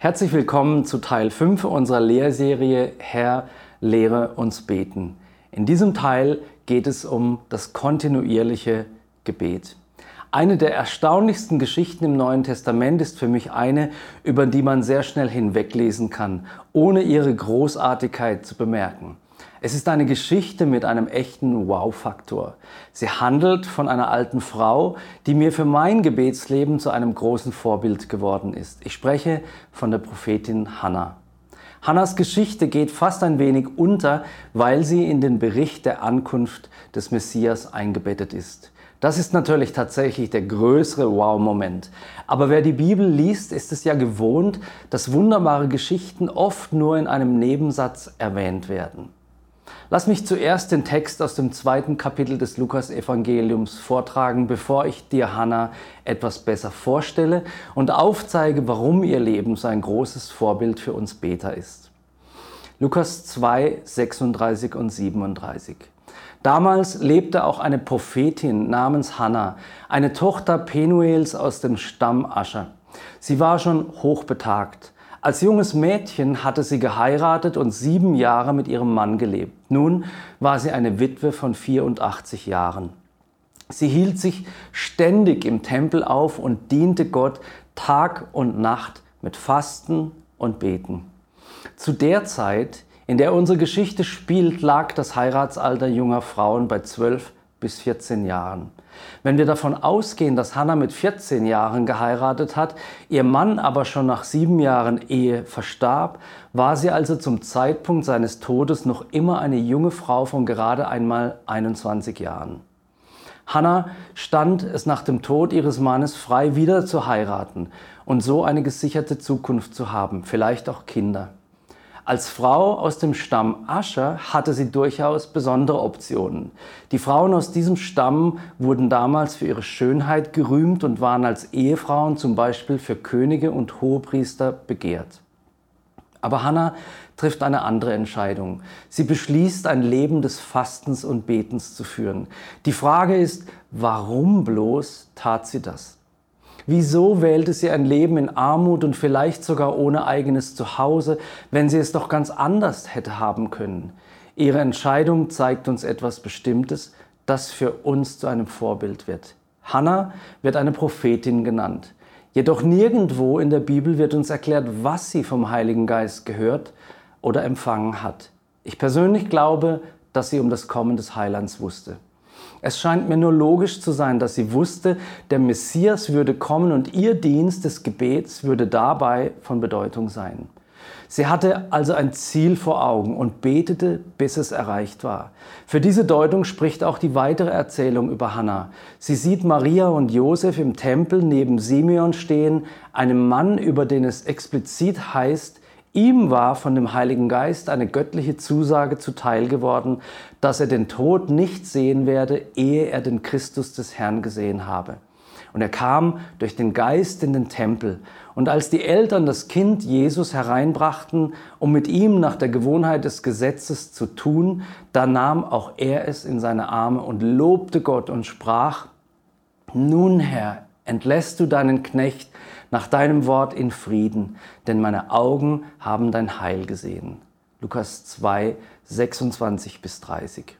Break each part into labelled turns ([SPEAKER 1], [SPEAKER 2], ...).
[SPEAKER 1] Herzlich willkommen zu Teil 5 unserer Lehrserie Herr, lehre uns beten. In diesem Teil geht es um das kontinuierliche Gebet. Eine der erstaunlichsten Geschichten im Neuen Testament ist für mich eine, über die man sehr schnell hinweglesen kann, ohne ihre Großartigkeit zu bemerken. Es ist eine Geschichte mit einem echten Wow-Faktor. Sie handelt von einer alten Frau, die mir für mein Gebetsleben zu einem großen Vorbild geworden ist. Ich spreche von der Prophetin Hannah. Hannas Geschichte geht fast ein wenig unter, weil sie in den Bericht der Ankunft des Messias eingebettet ist. Das ist natürlich tatsächlich der größere Wow-Moment. Aber wer die Bibel liest, ist es ja gewohnt, dass wunderbare Geschichten oft nur in einem Nebensatz erwähnt werden. Lass mich zuerst den Text aus dem zweiten Kapitel des Lukas-Evangeliums vortragen, bevor ich dir Hannah etwas besser vorstelle und aufzeige, warum ihr Leben so ein großes Vorbild für uns Beter ist. Lukas 2, 36 und 37. Damals lebte auch eine Prophetin namens Hannah, eine Tochter Penuels aus dem Stamm Ascher. Sie war schon hochbetagt als junges Mädchen hatte sie geheiratet und sieben Jahre mit ihrem Mann gelebt. Nun war sie eine Witwe von 84 Jahren. Sie hielt sich ständig im Tempel auf und diente Gott Tag und Nacht mit Fasten und Beten. Zu der Zeit, in der unsere Geschichte spielt, lag das Heiratsalter junger Frauen bei 12 bis 14 Jahren. Wenn wir davon ausgehen, dass Hannah mit 14 Jahren geheiratet hat, ihr Mann aber schon nach sieben Jahren Ehe verstarb, war sie also zum Zeitpunkt seines Todes noch immer eine junge Frau von gerade einmal 21 Jahren. Hannah stand es nach dem Tod ihres Mannes frei, wieder zu heiraten und so eine gesicherte Zukunft zu haben, vielleicht auch Kinder. Als Frau aus dem Stamm Ascher hatte sie durchaus besondere Optionen. Die Frauen aus diesem Stamm wurden damals für ihre Schönheit gerühmt und waren als Ehefrauen zum Beispiel für Könige und Hohepriester begehrt. Aber Hannah trifft eine andere Entscheidung. Sie beschließt, ein Leben des Fastens und Betens zu führen. Die Frage ist, warum bloß tat sie das? Wieso wählte sie ein Leben in Armut und vielleicht sogar ohne eigenes Zuhause, wenn sie es doch ganz anders hätte haben können? Ihre Entscheidung zeigt uns etwas Bestimmtes, das für uns zu einem Vorbild wird. Hannah wird eine Prophetin genannt. Jedoch nirgendwo in der Bibel wird uns erklärt, was sie vom Heiligen Geist gehört oder empfangen hat. Ich persönlich glaube, dass sie um das Kommen des Heilands wusste. Es scheint mir nur logisch zu sein, dass sie wusste, der Messias würde kommen und ihr Dienst des Gebets würde dabei von Bedeutung sein. Sie hatte also ein Ziel vor Augen und betete, bis es erreicht war. Für diese Deutung spricht auch die weitere Erzählung über Hannah. Sie sieht Maria und Josef im Tempel neben Simeon stehen, einem Mann, über den es explizit heißt, Ihm war von dem Heiligen Geist eine göttliche Zusage zuteil geworden, dass er den Tod nicht sehen werde, ehe er den Christus des Herrn gesehen habe. Und er kam durch den Geist in den Tempel. Und als die Eltern das Kind Jesus hereinbrachten, um mit ihm nach der Gewohnheit des Gesetzes zu tun, da nahm auch er es in seine Arme und lobte Gott und sprach, Nun Herr, entlässt du deinen Knecht nach deinem Wort in Frieden, denn meine Augen haben dein Heil gesehen. Lukas 2, 26 bis 30.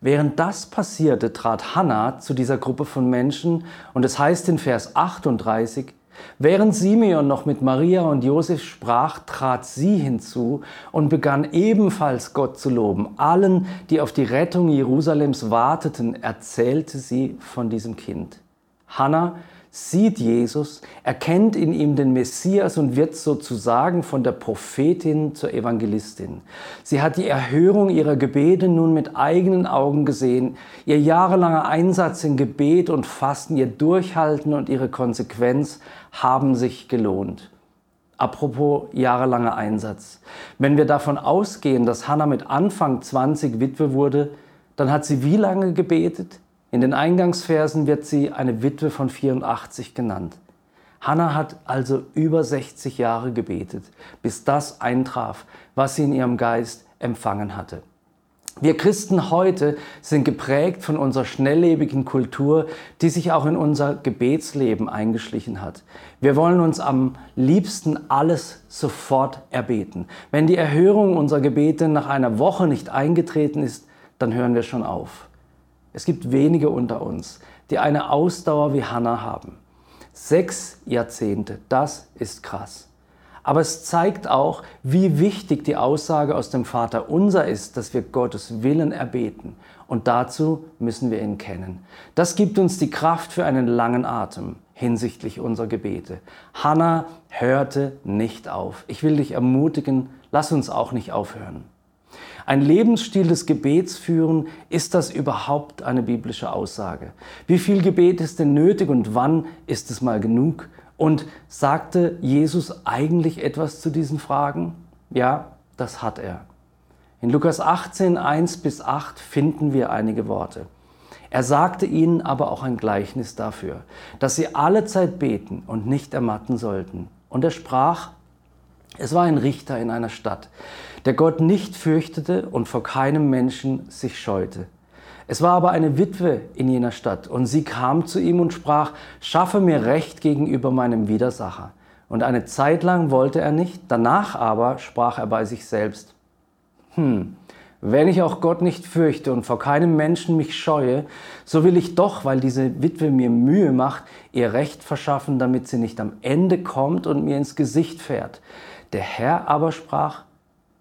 [SPEAKER 1] Während das passierte, trat Hannah zu dieser Gruppe von Menschen und es heißt in Vers 38, Während Simeon noch mit Maria und Josef sprach, trat sie hinzu und begann ebenfalls Gott zu loben. Allen, die auf die Rettung Jerusalems warteten, erzählte sie von diesem Kind. Hannah sieht Jesus, erkennt in ihm den Messias und wird sozusagen von der Prophetin zur Evangelistin. Sie hat die Erhörung ihrer Gebete nun mit eigenen Augen gesehen. Ihr jahrelanger Einsatz in Gebet und Fasten, ihr Durchhalten und ihre Konsequenz haben sich gelohnt. Apropos jahrelanger Einsatz. Wenn wir davon ausgehen, dass Hannah mit Anfang 20 Witwe wurde, dann hat sie wie lange gebetet? In den Eingangsversen wird sie eine Witwe von 84 genannt. Hannah hat also über 60 Jahre gebetet, bis das eintraf, was sie in ihrem Geist empfangen hatte. Wir Christen heute sind geprägt von unserer schnelllebigen Kultur, die sich auch in unser Gebetsleben eingeschlichen hat. Wir wollen uns am liebsten alles sofort erbeten. Wenn die Erhörung unserer Gebete nach einer Woche nicht eingetreten ist, dann hören wir schon auf. Es gibt wenige unter uns, die eine Ausdauer wie Hannah haben. Sechs Jahrzehnte, das ist krass. Aber es zeigt auch, wie wichtig die Aussage aus dem Vater unser ist, dass wir Gottes Willen erbeten. Und dazu müssen wir ihn kennen. Das gibt uns die Kraft für einen langen Atem hinsichtlich unserer Gebete. Hannah hörte nicht auf. Ich will dich ermutigen, lass uns auch nicht aufhören. Ein Lebensstil des Gebets führen, ist das überhaupt eine biblische Aussage? Wie viel Gebet ist denn nötig und wann ist es mal genug? Und sagte Jesus eigentlich etwas zu diesen Fragen? Ja, das hat er. In Lukas 18, 1 bis 8 finden wir einige Worte. Er sagte ihnen aber auch ein Gleichnis dafür, dass sie alle Zeit beten und nicht ermatten sollten. Und er sprach, es war ein Richter in einer Stadt, der Gott nicht fürchtete und vor keinem Menschen sich scheute. Es war aber eine Witwe in jener Stadt, und sie kam zu ihm und sprach, schaffe mir Recht gegenüber meinem Widersacher. Und eine Zeit lang wollte er nicht, danach aber sprach er bei sich selbst, hm, wenn ich auch Gott nicht fürchte und vor keinem Menschen mich scheue, so will ich doch, weil diese Witwe mir Mühe macht, ihr Recht verschaffen, damit sie nicht am Ende kommt und mir ins Gesicht fährt. Der Herr aber sprach,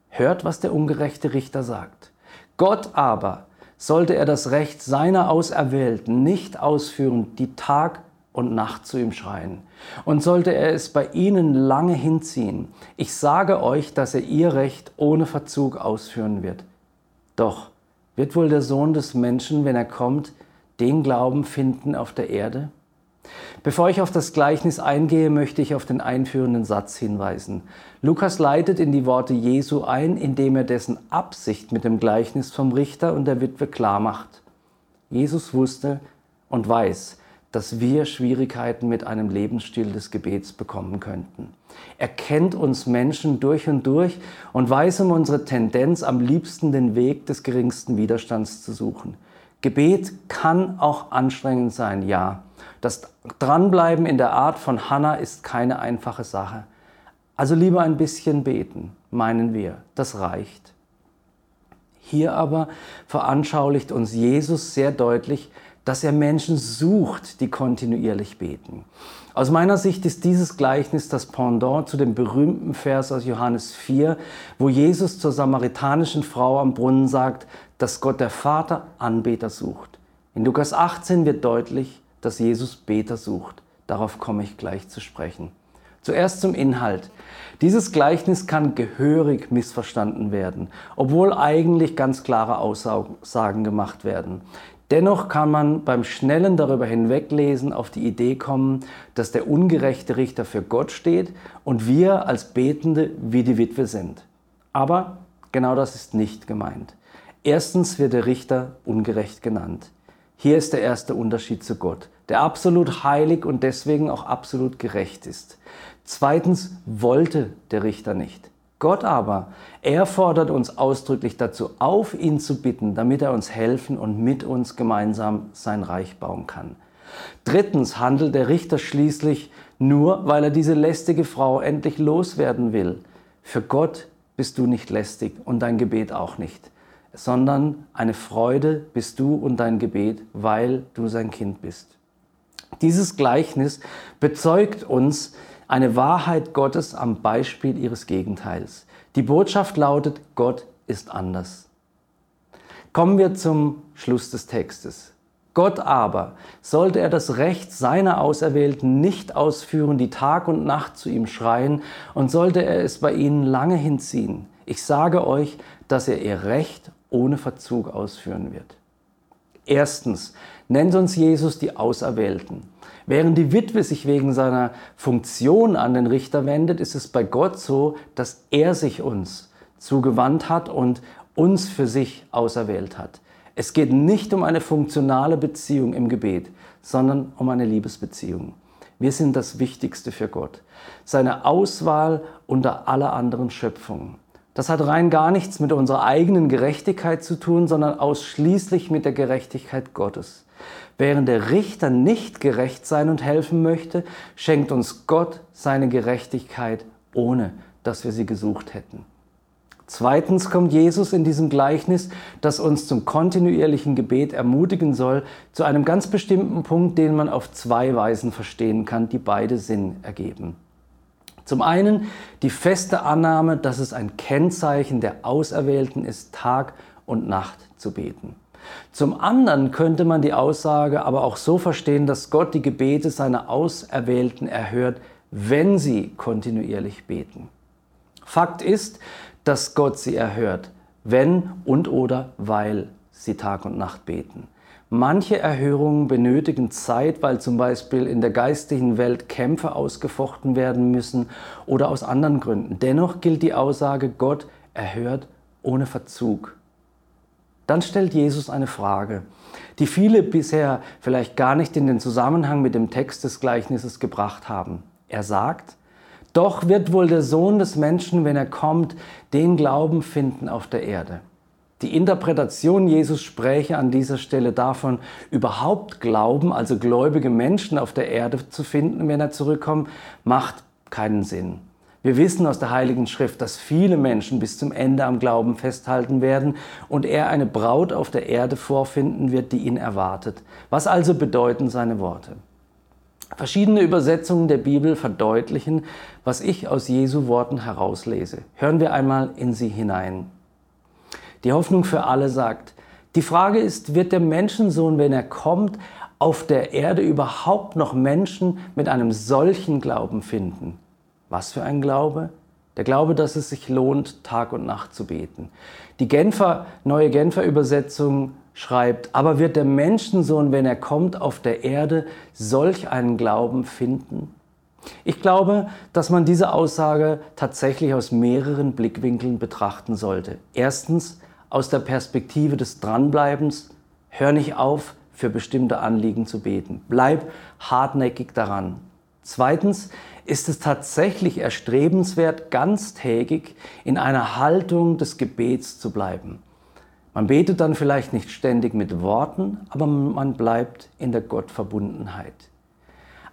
[SPEAKER 1] hört, was der ungerechte Richter sagt. Gott aber sollte er das Recht seiner Auserwählten nicht ausführen, die Tag und Nacht zu ihm schreien. Und sollte er es bei ihnen lange hinziehen, ich sage euch, dass er ihr Recht ohne Verzug ausführen wird. Doch wird wohl der Sohn des Menschen, wenn er kommt, den Glauben finden auf der Erde? Bevor ich auf das Gleichnis eingehe, möchte ich auf den einführenden Satz hinweisen. Lukas leitet in die Worte Jesu ein, indem er dessen Absicht mit dem Gleichnis vom Richter und der Witwe klar macht. Jesus wusste und weiß, dass wir Schwierigkeiten mit einem Lebensstil des Gebets bekommen könnten. Er kennt uns Menschen durch und durch und weiß um unsere Tendenz, am liebsten den Weg des geringsten Widerstands zu suchen. Gebet kann auch anstrengend sein, ja. Das Dranbleiben in der Art von Hannah ist keine einfache Sache. Also lieber ein bisschen beten, meinen wir, das reicht. Hier aber veranschaulicht uns Jesus sehr deutlich, dass er Menschen sucht, die kontinuierlich beten. Aus meiner Sicht ist dieses Gleichnis das Pendant zu dem berühmten Vers aus Johannes 4, wo Jesus zur samaritanischen Frau am Brunnen sagt, dass Gott der Vater Anbeter sucht. In Lukas 18 wird deutlich, dass Jesus Beter sucht. Darauf komme ich gleich zu sprechen. Zuerst zum Inhalt. Dieses Gleichnis kann gehörig missverstanden werden, obwohl eigentlich ganz klare Aussagen gemacht werden. Dennoch kann man beim schnellen darüber hinweglesen auf die Idee kommen, dass der ungerechte Richter für Gott steht und wir als Betende wie die Witwe sind. Aber genau das ist nicht gemeint. Erstens wird der Richter ungerecht genannt. Hier ist der erste Unterschied zu Gott, der absolut heilig und deswegen auch absolut gerecht ist. Zweitens wollte der Richter nicht. Gott aber, er fordert uns ausdrücklich dazu auf, ihn zu bitten, damit er uns helfen und mit uns gemeinsam sein Reich bauen kann. Drittens handelt der Richter schließlich nur, weil er diese lästige Frau endlich loswerden will. Für Gott bist du nicht lästig und dein Gebet auch nicht, sondern eine Freude bist du und dein Gebet, weil du sein Kind bist. Dieses Gleichnis bezeugt uns, eine Wahrheit Gottes am Beispiel ihres Gegenteils. Die Botschaft lautet, Gott ist anders. Kommen wir zum Schluss des Textes. Gott aber, sollte er das Recht seiner Auserwählten nicht ausführen, die Tag und Nacht zu ihm schreien, und sollte er es bei ihnen lange hinziehen, ich sage euch, dass er ihr Recht ohne Verzug ausführen wird. Erstens nennt uns Jesus die Auserwählten. Während die Witwe sich wegen seiner Funktion an den Richter wendet, ist es bei Gott so, dass er sich uns zugewandt hat und uns für sich auserwählt hat. Es geht nicht um eine funktionale Beziehung im Gebet, sondern um eine Liebesbeziehung. Wir sind das Wichtigste für Gott. Seine Auswahl unter aller anderen Schöpfungen. Das hat rein gar nichts mit unserer eigenen Gerechtigkeit zu tun, sondern ausschließlich mit der Gerechtigkeit Gottes. Während der Richter nicht gerecht sein und helfen möchte, schenkt uns Gott seine Gerechtigkeit, ohne dass wir sie gesucht hätten. Zweitens kommt Jesus in diesem Gleichnis, das uns zum kontinuierlichen Gebet ermutigen soll, zu einem ganz bestimmten Punkt, den man auf zwei Weisen verstehen kann, die beide Sinn ergeben. Zum einen die feste Annahme, dass es ein Kennzeichen der Auserwählten ist, Tag und Nacht zu beten. Zum anderen könnte man die Aussage aber auch so verstehen, dass Gott die Gebete seiner Auserwählten erhört, wenn sie kontinuierlich beten. Fakt ist, dass Gott sie erhört, wenn und oder weil sie Tag und Nacht beten. Manche Erhörungen benötigen Zeit, weil zum Beispiel in der geistigen Welt Kämpfe ausgefochten werden müssen oder aus anderen Gründen. Dennoch gilt die Aussage, Gott erhört ohne Verzug. Dann stellt Jesus eine Frage, die viele bisher vielleicht gar nicht in den Zusammenhang mit dem Text des Gleichnisses gebracht haben. Er sagt, doch wird wohl der Sohn des Menschen, wenn er kommt, den Glauben finden auf der Erde. Die Interpretation, Jesus spräche an dieser Stelle davon, überhaupt Glauben, also gläubige Menschen auf der Erde zu finden, wenn er zurückkommt, macht keinen Sinn. Wir wissen aus der Heiligen Schrift, dass viele Menschen bis zum Ende am Glauben festhalten werden und er eine Braut auf der Erde vorfinden wird, die ihn erwartet. Was also bedeuten seine Worte? Verschiedene Übersetzungen der Bibel verdeutlichen, was ich aus Jesu Worten herauslese. Hören wir einmal in sie hinein. Die Hoffnung für alle sagt, die Frage ist, wird der Menschensohn, wenn er kommt, auf der Erde überhaupt noch Menschen mit einem solchen Glauben finden? Was für ein Glaube? Der Glaube, dass es sich lohnt, Tag und Nacht zu beten. Die Genfer, neue Genfer Übersetzung schreibt, aber wird der Menschensohn, wenn er kommt auf der Erde, solch einen Glauben finden? Ich glaube, dass man diese Aussage tatsächlich aus mehreren Blickwinkeln betrachten sollte. Erstens aus der Perspektive des Dranbleibens, hör nicht auf, für bestimmte Anliegen zu beten. Bleib hartnäckig daran. Zweitens ist es tatsächlich erstrebenswert, ganztägig in einer Haltung des Gebets zu bleiben. Man betet dann vielleicht nicht ständig mit Worten, aber man bleibt in der Gottverbundenheit.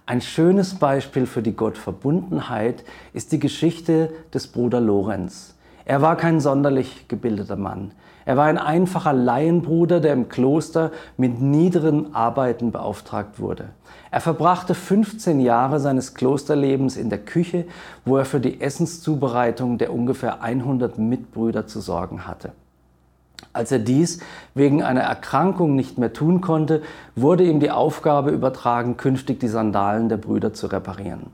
[SPEAKER 1] Ein schönes Beispiel für die Gottverbundenheit ist die Geschichte des Bruder Lorenz. Er war kein sonderlich gebildeter Mann. Er war ein einfacher Laienbruder, der im Kloster mit niederen Arbeiten beauftragt wurde. Er verbrachte 15 Jahre seines Klosterlebens in der Küche, wo er für die Essenszubereitung der ungefähr 100 Mitbrüder zu sorgen hatte. Als er dies wegen einer Erkrankung nicht mehr tun konnte, wurde ihm die Aufgabe übertragen, künftig die Sandalen der Brüder zu reparieren.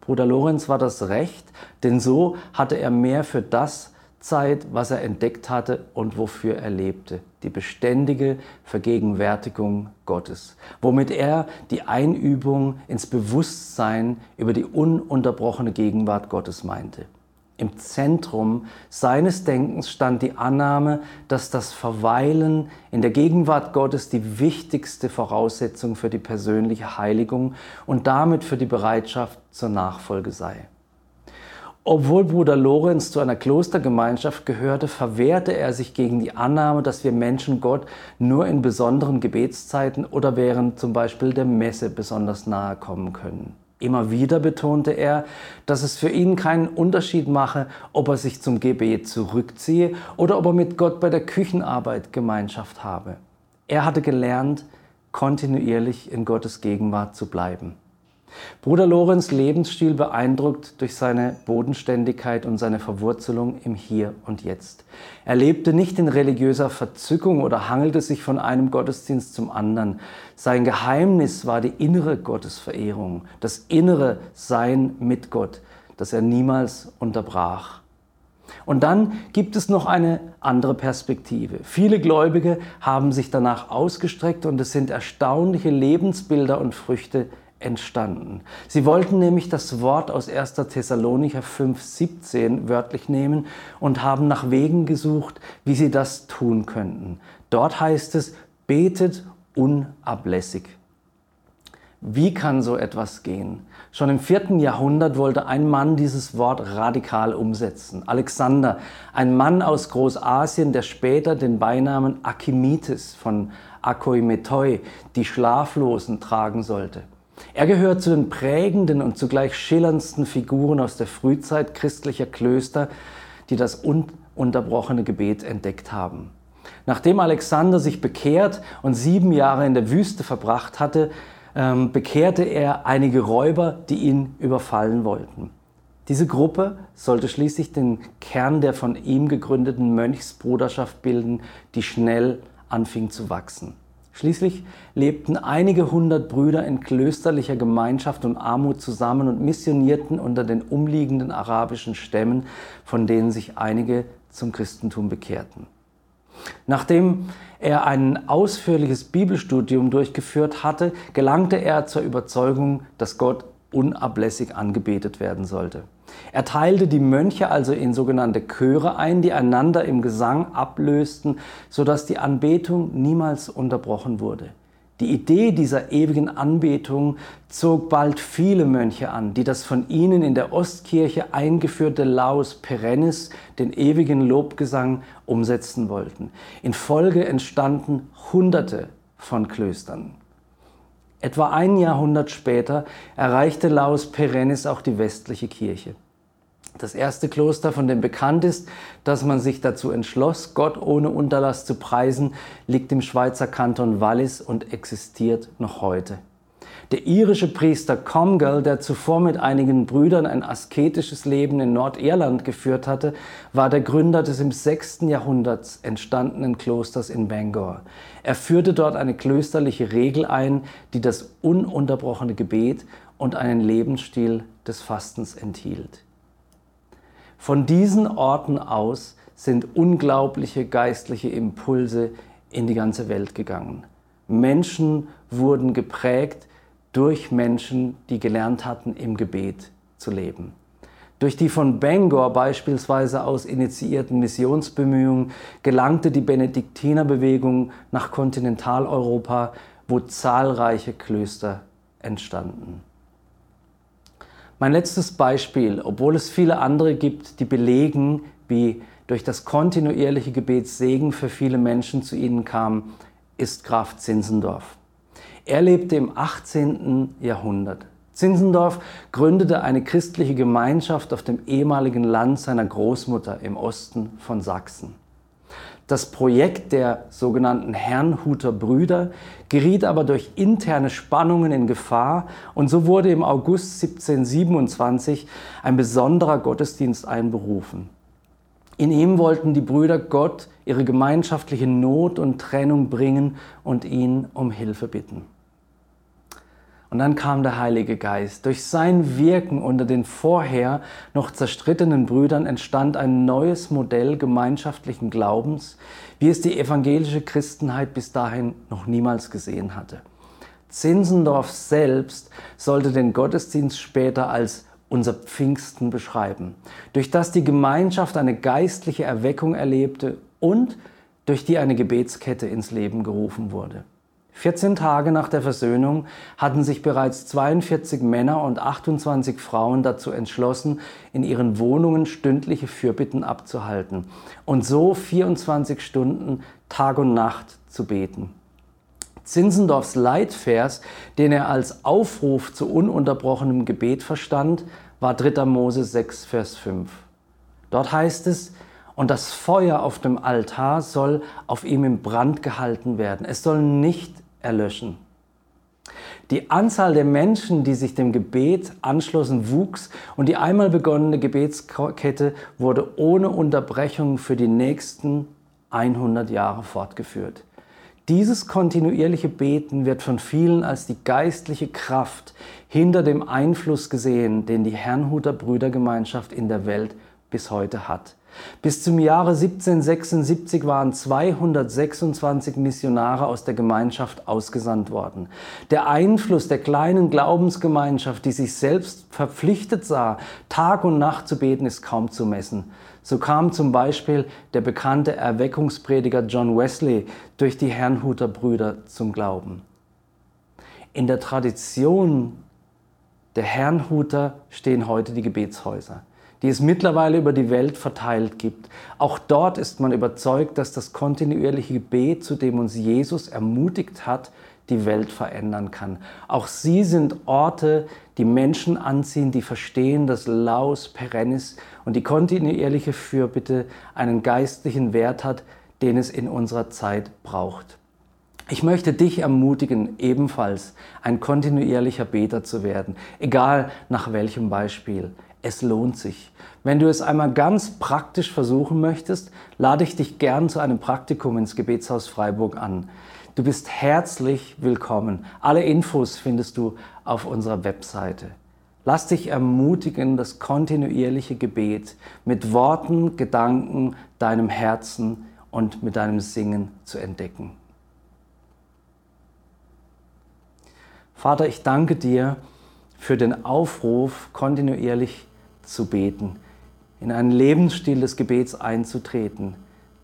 [SPEAKER 1] Bruder Lorenz war das recht, denn so hatte er mehr für das Zeit, was er entdeckt hatte und wofür er lebte, die beständige Vergegenwärtigung Gottes, womit er die Einübung ins Bewusstsein über die ununterbrochene Gegenwart Gottes meinte. Im Zentrum seines Denkens stand die Annahme, dass das Verweilen in der Gegenwart Gottes die wichtigste Voraussetzung für die persönliche Heiligung und damit für die Bereitschaft zur Nachfolge sei. Obwohl Bruder Lorenz zu einer Klostergemeinschaft gehörte, verwehrte er sich gegen die Annahme, dass wir Menschen Gott nur in besonderen Gebetszeiten oder während zum Beispiel der Messe besonders nahe kommen können. Immer wieder betonte er, dass es für ihn keinen Unterschied mache, ob er sich zum Gebet zurückziehe oder ob er mit Gott bei der Küchenarbeit Gemeinschaft habe. Er hatte gelernt, kontinuierlich in Gottes Gegenwart zu bleiben. Bruder Lorenz Lebensstil beeindruckt durch seine Bodenständigkeit und seine Verwurzelung im Hier und Jetzt. Er lebte nicht in religiöser Verzückung oder hangelte sich von einem Gottesdienst zum anderen. Sein Geheimnis war die innere Gottesverehrung, das innere Sein mit Gott, das er niemals unterbrach. Und dann gibt es noch eine andere Perspektive. Viele Gläubige haben sich danach ausgestreckt und es sind erstaunliche Lebensbilder und Früchte entstanden. Sie wollten nämlich das Wort aus 1. Thessalonicher 5,17 wörtlich nehmen und haben nach Wegen gesucht, wie sie das tun könnten. Dort heißt es, betet unablässig. Wie kann so etwas gehen? Schon im vierten Jahrhundert wollte ein Mann dieses Wort radikal umsetzen. Alexander, ein Mann aus Großasien, der später den Beinamen Akimitis von Akoimetoi, die Schlaflosen, tragen sollte. Er gehört zu den prägenden und zugleich schillerndsten Figuren aus der Frühzeit christlicher Klöster, die das ununterbrochene Gebet entdeckt haben. Nachdem Alexander sich bekehrt und sieben Jahre in der Wüste verbracht hatte, ähm, bekehrte er einige Räuber, die ihn überfallen wollten. Diese Gruppe sollte schließlich den Kern der von ihm gegründeten Mönchsbruderschaft bilden, die schnell anfing zu wachsen. Schließlich lebten einige hundert Brüder in klösterlicher Gemeinschaft und Armut zusammen und missionierten unter den umliegenden arabischen Stämmen, von denen sich einige zum Christentum bekehrten. Nachdem er ein ausführliches Bibelstudium durchgeführt hatte, gelangte er zur Überzeugung, dass Gott unablässig angebetet werden sollte. Er teilte die Mönche also in sogenannte Chöre ein, die einander im Gesang ablösten, sodass die Anbetung niemals unterbrochen wurde. Die Idee dieser ewigen Anbetung zog bald viele Mönche an, die das von ihnen in der Ostkirche eingeführte Laus Perennis, den ewigen Lobgesang, umsetzen wollten. In Folge entstanden Hunderte von Klöstern. Etwa ein Jahrhundert später erreichte Laus Perennis auch die westliche Kirche. Das erste Kloster, von dem bekannt ist, dass man sich dazu entschloss, Gott ohne Unterlass zu preisen, liegt im Schweizer Kanton Wallis und existiert noch heute. Der irische Priester Comgall, der zuvor mit einigen Brüdern ein asketisches Leben in Nordirland geführt hatte, war der Gründer des im 6. Jahrhundert entstandenen Klosters in Bangor. Er führte dort eine klösterliche Regel ein, die das ununterbrochene Gebet und einen Lebensstil des Fastens enthielt. Von diesen Orten aus sind unglaubliche geistliche Impulse in die ganze Welt gegangen. Menschen wurden geprägt durch Menschen, die gelernt hatten, im Gebet zu leben. Durch die von Bangor beispielsweise aus initiierten Missionsbemühungen gelangte die Benediktinerbewegung nach Kontinentaleuropa, wo zahlreiche Klöster entstanden. Mein letztes Beispiel, obwohl es viele andere gibt, die belegen, wie durch das kontinuierliche Gebet Segen für viele Menschen zu ihnen kam, ist Graf Zinzendorf. Er lebte im 18. Jahrhundert. Zinzendorf gründete eine christliche Gemeinschaft auf dem ehemaligen Land seiner Großmutter im Osten von Sachsen. Das Projekt der sogenannten Herrnhuter Brüder geriet aber durch interne Spannungen in Gefahr und so wurde im August 1727 ein besonderer Gottesdienst einberufen. In ihm wollten die Brüder Gott ihre gemeinschaftliche Not und Trennung bringen und ihn um Hilfe bitten. Und dann kam der Heilige Geist. Durch sein Wirken unter den vorher noch zerstrittenen Brüdern entstand ein neues Modell gemeinschaftlichen Glaubens, wie es die evangelische Christenheit bis dahin noch niemals gesehen hatte. Zinzendorf selbst sollte den Gottesdienst später als unser Pfingsten beschreiben, durch das die Gemeinschaft eine geistliche Erweckung erlebte und durch die eine Gebetskette ins Leben gerufen wurde. 14 Tage nach der Versöhnung hatten sich bereits 42 Männer und 28 Frauen dazu entschlossen, in ihren Wohnungen stündliche Fürbitten abzuhalten und so 24 Stunden Tag und Nacht zu beten. Zinzendorfs Leitvers, den er als Aufruf zu ununterbrochenem Gebet verstand, war 3. Mose 6, Vers 5. Dort heißt es, und das Feuer auf dem Altar soll auf ihm im Brand gehalten werden. Es soll nicht erlöschen. Die Anzahl der Menschen, die sich dem Gebet anschlossen, wuchs und die einmal begonnene Gebetskette wurde ohne Unterbrechung für die nächsten 100 Jahre fortgeführt. Dieses kontinuierliche Beten wird von vielen als die geistliche Kraft hinter dem Einfluss gesehen, den die Herrnhuter Brüdergemeinschaft in der Welt bis heute hat. Bis zum Jahre 1776 waren 226 Missionare aus der Gemeinschaft ausgesandt worden. Der Einfluss der kleinen Glaubensgemeinschaft, die sich selbst verpflichtet sah, Tag und Nacht zu beten, ist kaum zu messen. So kam zum Beispiel der bekannte Erweckungsprediger John Wesley durch die Herrnhuter Brüder zum Glauben. In der Tradition der Herrnhuter stehen heute die Gebetshäuser, die es mittlerweile über die Welt verteilt gibt. Auch dort ist man überzeugt, dass das kontinuierliche Gebet, zu dem uns Jesus ermutigt hat, die Welt verändern kann. Auch sie sind Orte, die Menschen anziehen, die verstehen, dass Laus Perennis und die kontinuierliche Fürbitte einen geistlichen Wert hat, den es in unserer Zeit braucht. Ich möchte dich ermutigen, ebenfalls ein kontinuierlicher Beter zu werden, egal nach welchem Beispiel. Es lohnt sich. Wenn du es einmal ganz praktisch versuchen möchtest, lade ich dich gern zu einem Praktikum ins Gebetshaus Freiburg an. Du bist herzlich willkommen. Alle Infos findest du auf unserer Webseite. Lass dich ermutigen, das kontinuierliche Gebet mit Worten, Gedanken, deinem Herzen und mit deinem Singen zu entdecken. Vater, ich danke dir für den Aufruf, kontinuierlich zu beten, in einen Lebensstil des Gebets einzutreten.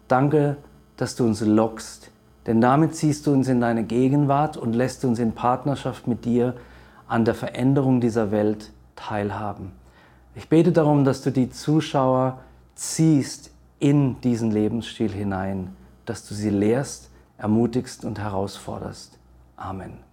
[SPEAKER 1] Danke, dass du uns lockst denn damit ziehst du uns in deine Gegenwart und lässt uns in Partnerschaft mit dir an der Veränderung dieser Welt teilhaben. Ich bete darum, dass du die Zuschauer ziehst in diesen Lebensstil hinein, dass du sie lehrst, ermutigst und herausforderst. Amen.